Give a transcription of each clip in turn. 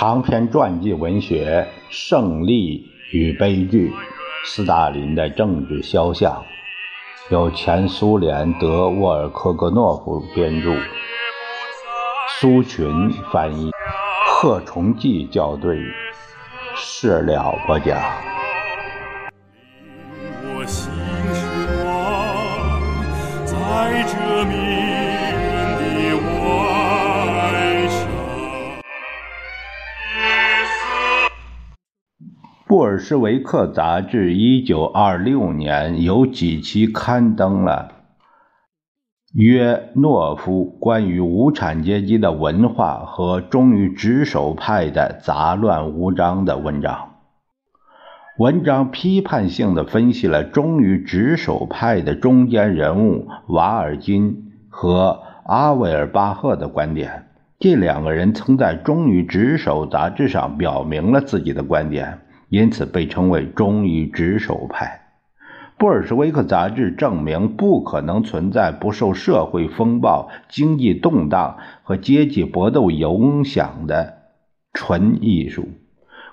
长篇传记文学《胜利与悲剧》，斯大林的政治肖像，由前苏联德沃尔科格诺夫编著，苏群翻译，贺崇济校对，事了不讲。在这布尔什维克杂志一九二六年有几期刊登了约诺夫关于无产阶级的文化和忠于职守派的杂乱无章的文章。文章批判性的分析了忠于职守派的中间人物瓦尔金和阿维尔巴赫的观点。这两个人曾在《忠于职守》杂志上表明了自己的观点。因此被称为忠于职守派。布尔什维克杂志证明不可能存在不受社会风暴、经济动荡和阶级搏斗影响的纯艺术。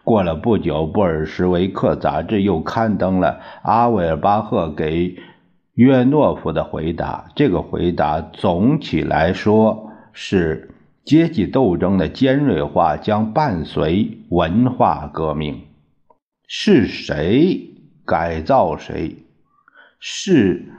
过了不久，布尔什维克杂志又刊登了阿韦尔巴赫给约诺夫的回答。这个回答总体来说是：阶级斗争的尖锐化将伴随文化革命。是谁改造谁？是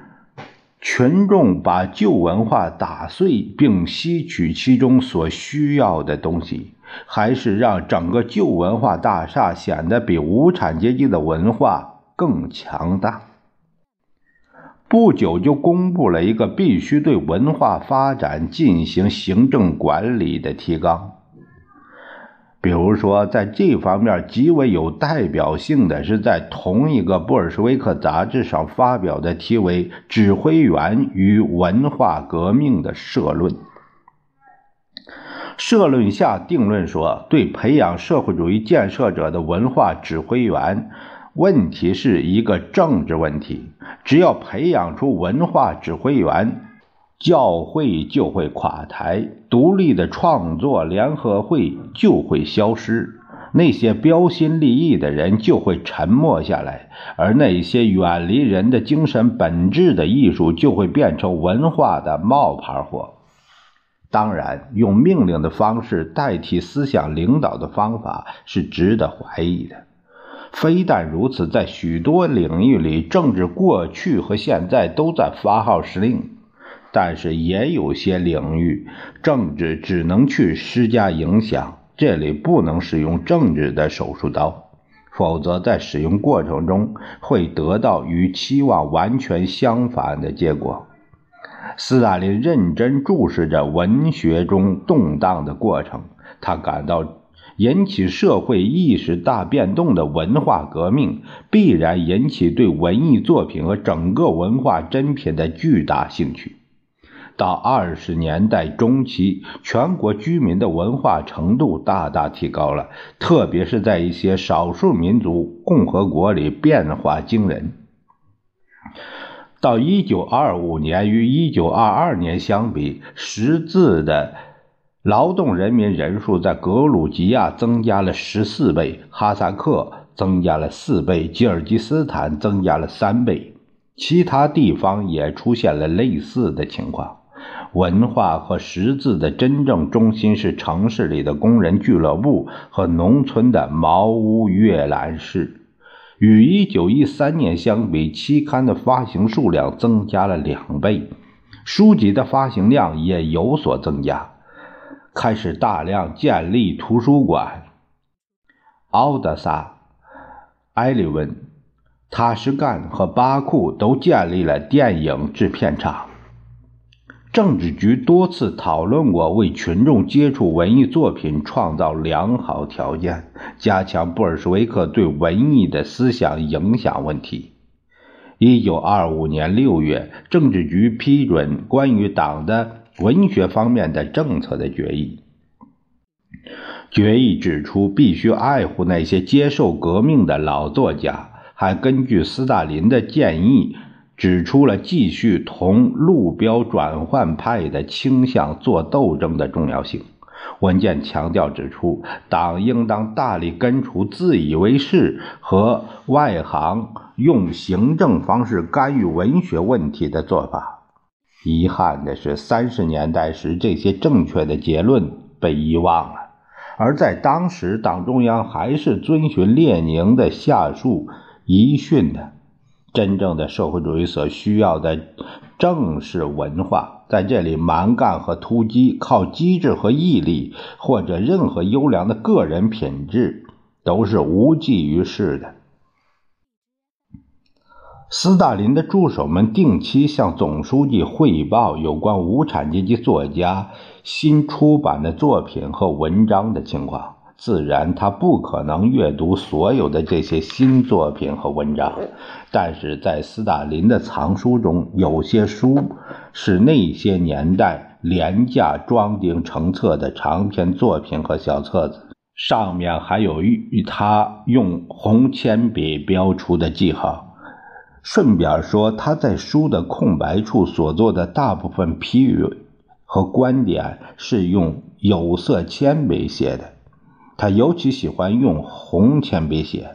群众把旧文化打碎并吸取其中所需要的东西，还是让整个旧文化大厦显得比无产阶级的文化更强大？不久就公布了一个必须对文化发展进行行政管理的提纲。比如说，在这方面极为有代表性的是，在同一个布尔什维克杂志上发表的题为《指挥员与文化革命》的社论。社论下定论说，对培养社会主义建设者的文化指挥员，问题是一个政治问题。只要培养出文化指挥员。教会就会垮台，独立的创作联合会就会消失，那些标新立异的人就会沉默下来，而那些远离人的精神本质的艺术就会变成文化的冒牌货。当然，用命令的方式代替思想领导的方法是值得怀疑的。非但如此，在许多领域里，政治过去和现在都在发号施令。但是也有些领域，政治只能去施加影响，这里不能使用政治的手术刀，否则在使用过程中会得到与期望完全相反的结果。斯大林认真注视着文学中动荡的过程，他感到引起社会意识大变动的文化革命必然引起对文艺作品和整个文化珍品的巨大兴趣。到二十年代中期，全国居民的文化程度大大提高了，特别是在一些少数民族共和国里，变化惊人。到一九二五年与一九二二年相比，识字的劳动人民人数在格鲁吉亚增加了十四倍，哈萨克增加了四倍，吉尔吉斯坦增加了三倍，其他地方也出现了类似的情况。文化和识字的真正中心是城市里的工人俱乐部和农村的茅屋阅览室。与1913年相比，期刊的发行数量增加了两倍，书籍的发行量也有所增加。开始大量建立图书馆。奥德萨、埃里文、塔什干和巴库都建立了电影制片厂。政治局多次讨论过为群众接触文艺作品创造良好条件，加强布尔什维克对文艺的思想影响问题。一九二五年六月，政治局批准关于党的文学方面的政策的决议。决议指出，必须爱护那些接受革命的老作家，还根据斯大林的建议。指出了继续同路标转换派的倾向做斗争的重要性，文件强调指出，党应当大力根除自以为是和外行用行政方式干预文学问题的做法。遗憾的是，三十年代时这些正确的结论被遗忘了，而在当时，党中央还是遵循列宁的下述遗训的。真正的社会主义所需要的正是文化，在这里，蛮干和突击，靠机智和毅力，或者任何优良的个人品质，都是无济于事的。斯大林的助手们定期向总书记汇报有关无产阶级作家新出版的作品和文章的情况。自然，他不可能阅读所有的这些新作品和文章，但是在斯大林的藏书中，有些书是那些年代廉价装订成册的长篇作品和小册子，上面还有与他用红铅笔标出的记号。顺便说，他在书的空白处所做的大部分批语和观点是用有色铅笔写的。他尤其喜欢用红铅笔写。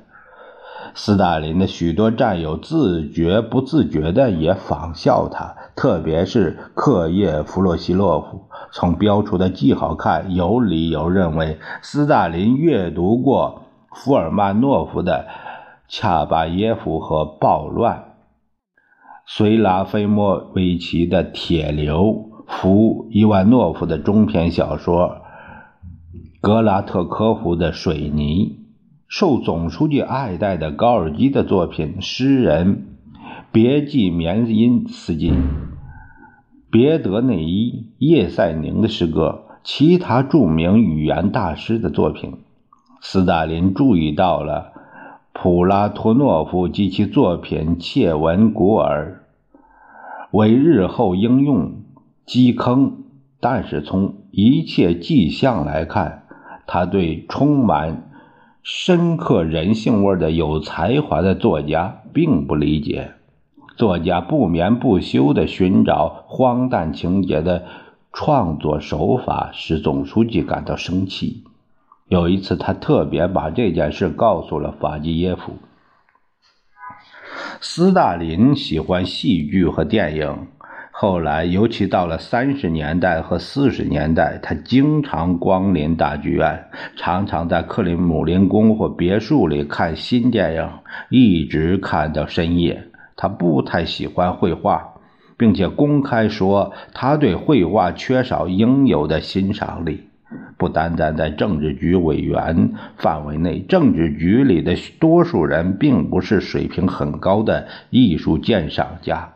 斯大林的许多战友自觉不自觉的也仿效他，特别是克叶弗洛西洛夫。从标出的记号看，有理由认为斯大林阅读过福尔曼诺夫的《恰巴耶夫》和《暴乱》，随拉菲莫维奇的《铁流》，福伊万诺夫的中篇小说。格拉特科夫的水泥，受总书记爱戴的高尔基的作品，诗人别季缅因斯基、别德内伊、叶赛宁的诗歌，其他著名语言大师的作品。斯大林注意到了普拉托诺夫及其作品《切文古尔》，为日后应用基坑，但是从一切迹象来看。他对充满深刻人性味的有才华的作家并不理解，作家不眠不休地寻找荒诞情节的创作手法使总书记感到生气。有一次，他特别把这件事告诉了法基耶夫。斯大林喜欢戏剧和电影。后来，尤其到了三十年代和四十年代，他经常光临大剧院，常常在克里姆林宫或别墅里看新电影，一直看到深夜。他不太喜欢绘画，并且公开说他对绘画缺少应有的欣赏力。不单单在政治局委员范围内，政治局里的多数人并不是水平很高的艺术鉴赏家。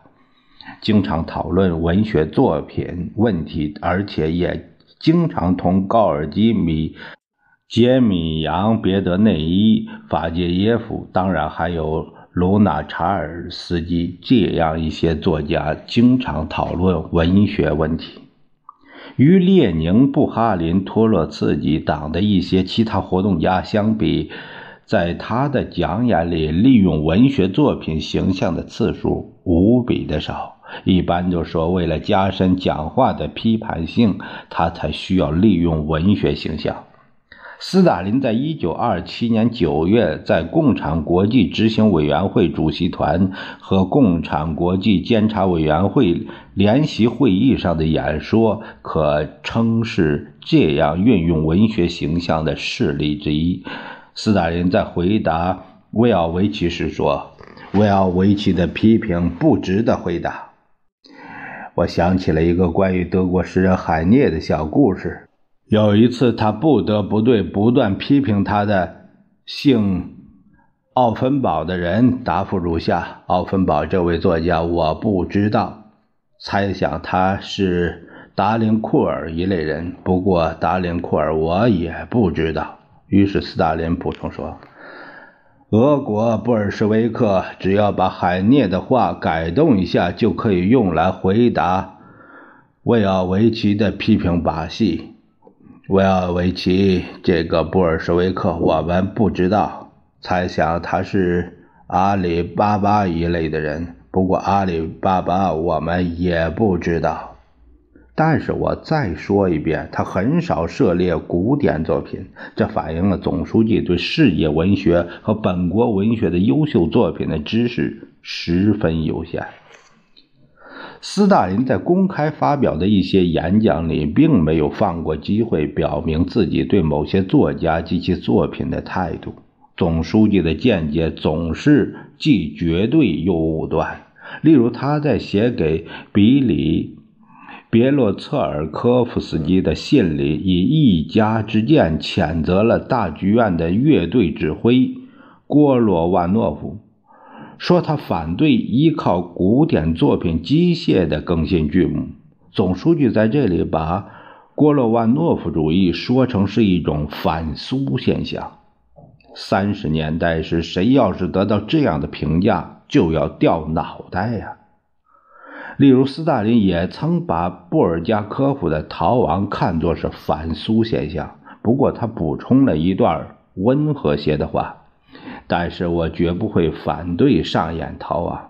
经常讨论文学作品问题，而且也经常同高尔基、米杰米扬、别德内伊、法杰耶夫，当然还有卢纳查尔斯基这样一些作家经常讨论文学问题。与列宁、布哈林、托洛茨基党的一些其他活动家相比，在他的讲演里，利用文学作品形象的次数无比的少。一般就说，为了加深讲话的批判性，他才需要利用文学形象。斯大林在一九二七年九月在共产国际执行委员会主席团和共产国际监察委员会联席会议上的演说，可称是这样运用文学形象的事例之一。斯大林在回答维尔维奇时说：“维尔维奇的批评不值得回答。”我想起了一个关于德国诗人海涅的小故事。有一次，他不得不对不断批评他的姓奥芬堡的人答复如下：奥芬堡这位作家，我不知道，猜想他是达林库尔一类人。不过，达林库尔我也不知道。于是，斯大林补充说。俄国布尔什维克只要把海涅的话改动一下，就可以用来回答维奥维奇的批评把戏。维奥维奇这个布尔什维克，我们不知道，猜想他是阿里巴巴一类的人。不过阿里巴巴我们也不知道。但是我再说一遍，他很少涉猎古典作品，这反映了总书记对世界文学和本国文学的优秀作品的知识十分有限。斯大林在公开发表的一些演讲里，并没有放过机会表明自己对某些作家及其作品的态度。总书记的见解总是既绝对又武断。例如，他在写给比里。别洛策尔科夫斯基的信里，以一家之见谴责了大剧院的乐队指挥郭罗万诺夫，说他反对依靠古典作品机械地更新剧目。总书记在这里把郭罗万诺夫主义说成是一种反苏现象。三十年代时，谁要是得到这样的评价，就要掉脑袋呀！例如，斯大林也曾把布尔加科夫的逃亡看作是反苏现象。不过，他补充了一段温和些的话：“但是我绝不会反对上演逃亡，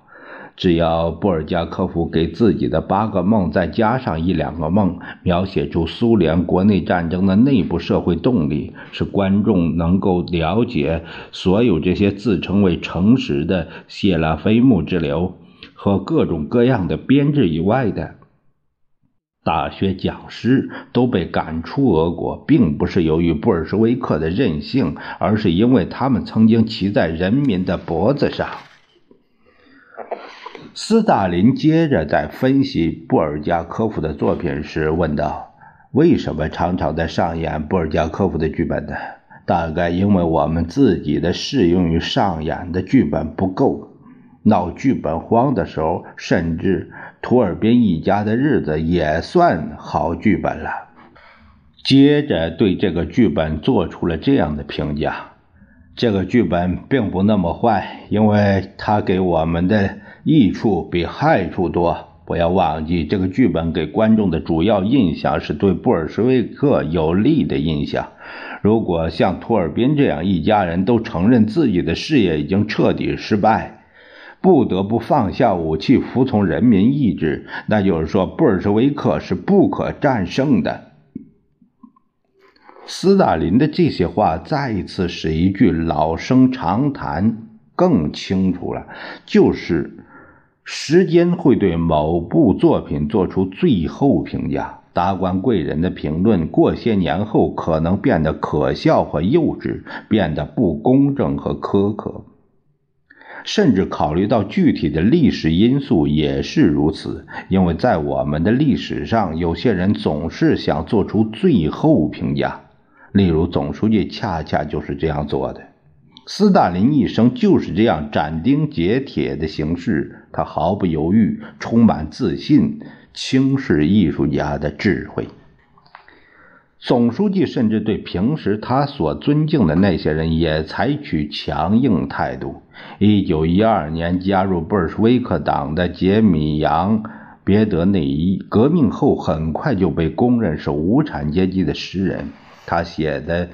只要布尔加科夫给自己的八个梦再加上一两个梦，描写出苏联国内战争的内部社会动力，使观众能够了解所有这些自称为诚实的谢拉菲木之流。”和各种各样的编制以外的大学讲师都被赶出俄国，并不是由于布尔什维克的任性，而是因为他们曾经骑在人民的脖子上。斯大林接着在分析布尔加科夫的作品时问道：“为什么常常在上演布尔加科夫的剧本呢？大概因为我们自己的适用于上演的剧本不够。”闹剧本荒的时候，甚至图尔宾一家的日子也算好剧本了。接着对这个剧本做出了这样的评价：这个剧本并不那么坏，因为它给我们的益处比害处多。不要忘记，这个剧本给观众的主要印象是对布尔什维克有利的印象。如果像图尔宾这样一家人都承认自己的事业已经彻底失败，不得不放下武器，服从人民意志。那就是说，布尔什维克是不可战胜的。斯大林的这些话再一次使一句老生常谈更清楚了：就是时间会对某部作品做出最后评价。达官贵人的评论，过些年后可能变得可笑和幼稚，变得不公正和苛刻。甚至考虑到具体的历史因素也是如此，因为在我们的历史上，有些人总是想做出最后评价。例如，总书记恰恰就是这样做的。斯大林一生就是这样斩钉截铁的行事，他毫不犹豫，充满自信，轻视艺术家的智慧。总书记甚至对平时他所尊敬的那些人也采取强硬态度。一九一二年加入布尔什维克党的杰米扬·别德内伊，革命后很快就被公认是无产阶级的诗人。他写的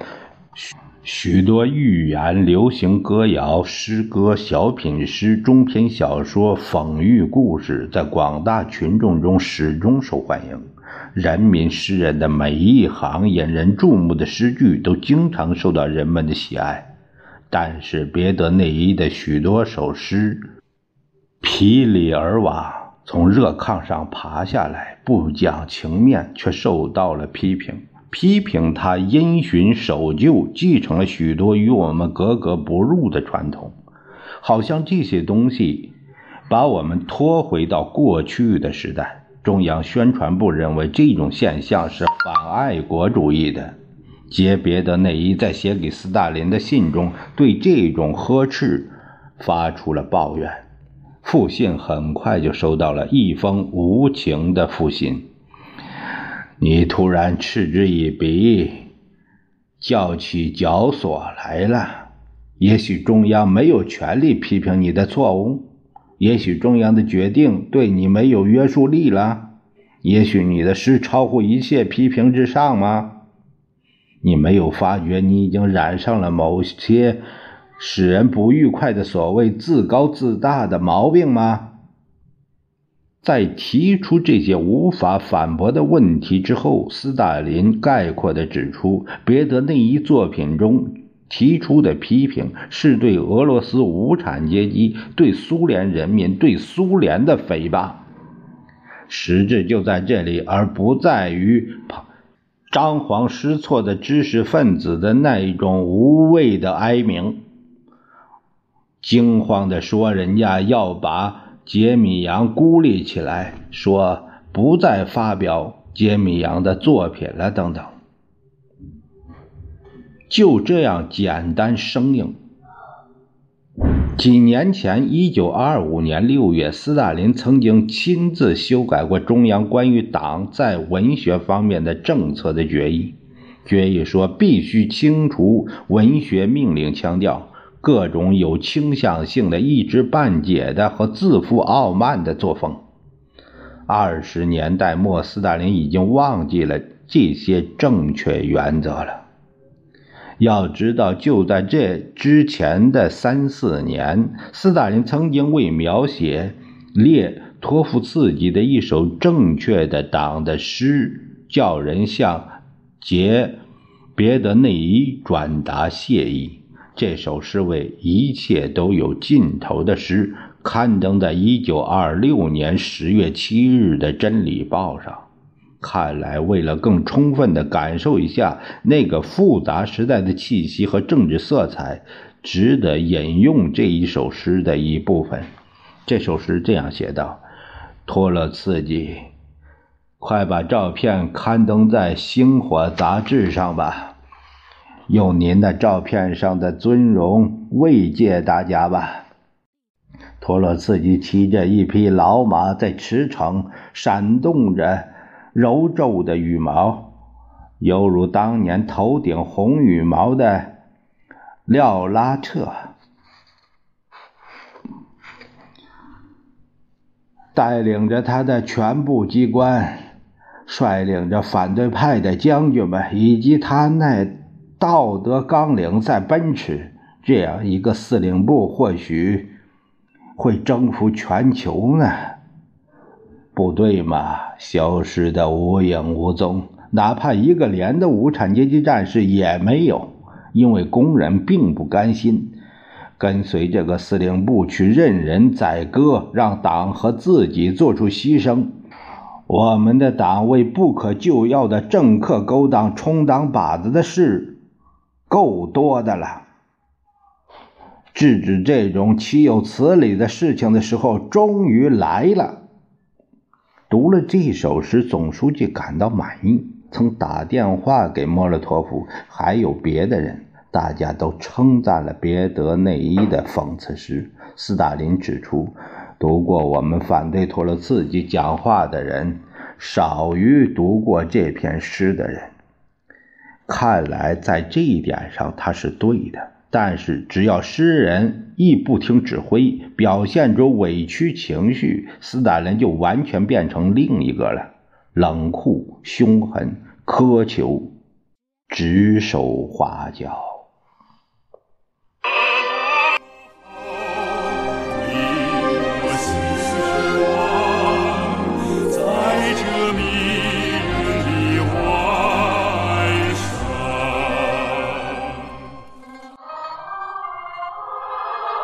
许许多寓言、流行歌谣、诗歌、小品诗、中篇小说、讽喻故事，在广大群众中始终受欢迎。人民诗人的每一行引人注目的诗句都经常受到人们的喜爱，但是别德内伊的许多首诗皮里尔瓦，从热炕上爬下来，不讲情面，却受到了批评。批评他因循守旧，继承了许多与我们格格不入的传统，好像这些东西把我们拖回到过去的时代。中央宣传部认为这种现象是反爱国主义的。杰别德内伊在写给斯大林的信中对这种呵斥发出了抱怨。复信很快就收到了一封无情的复信。你突然嗤之以鼻，叫起绞索来了。也许中央没有权利批评你的错误。也许中央的决定对你没有约束力了，也许你的诗超乎一切批评之上吗？你没有发觉你已经染上了某些使人不愉快的所谓自高自大的毛病吗？在提出这些无法反驳的问题之后，斯大林概括地指出，别德内衣作品中提出的批评是对俄罗斯无产阶级、对苏联人民、对苏联的诽谤，实质就在这里，而不在于张皇失措的知识分子的那一种无谓的哀鸣，惊慌地说：“人家要把。”杰米扬孤立起来，说不再发表杰米扬的作品了，等等。就这样简单生硬。几年前，一九二五年六月，斯大林曾经亲自修改过中央关于党在文学方面的政策的决议。决议说，必须清除文学命令腔调。各种有倾向性的、一知半解的和自负傲慢的作风。二十年代末，斯大林已经忘记了这些正确原则了。要知道，就在这之前的三四年，斯大林曾经为描写列托夫茨基的一首正确的党的诗，叫人向杰别德内伊转达谢意。这首诗为“一切都有尽头”的诗，刊登在一九二六年十月七日的《真理报》上。看来，为了更充分地感受一下那个复杂时代的气息和政治色彩，值得引用这一首诗的一部分。这首诗这样写道：“托洛茨基，快把照片刊登在《星火》杂志上吧。”用您的照片上的尊容慰藉大家吧。托洛茨基骑着一匹老马，在驰骋，闪动着柔皱的羽毛，犹如当年头顶红羽毛的廖拉特，带领着他的全部机关，率领着反对派的将军们，以及他那。道德纲领在奔驰，这样一个司令部或许会征服全球呢？部队嘛，消失的无影无踪，哪怕一个连的无产阶级战士也没有，因为工人并不甘心跟随这个司令部去任人宰割，让党和自己做出牺牲。我们的党为不可救药的政客勾当充当靶子的事。够多的了。制止这种岂有此理的事情的时候终于来了。读了这首诗，总书记感到满意，曾打电话给莫洛托夫，还有别的人，大家都称赞了别德内伊的讽刺诗。斯大林指出，读过我们反对托洛茨基讲话的人，少于读过这篇诗的人。看来在这一点上他是对的，但是只要诗人一不听指挥，表现出委屈情绪，斯大林就完全变成另一个了：冷酷、凶狠、苛求、指手画脚。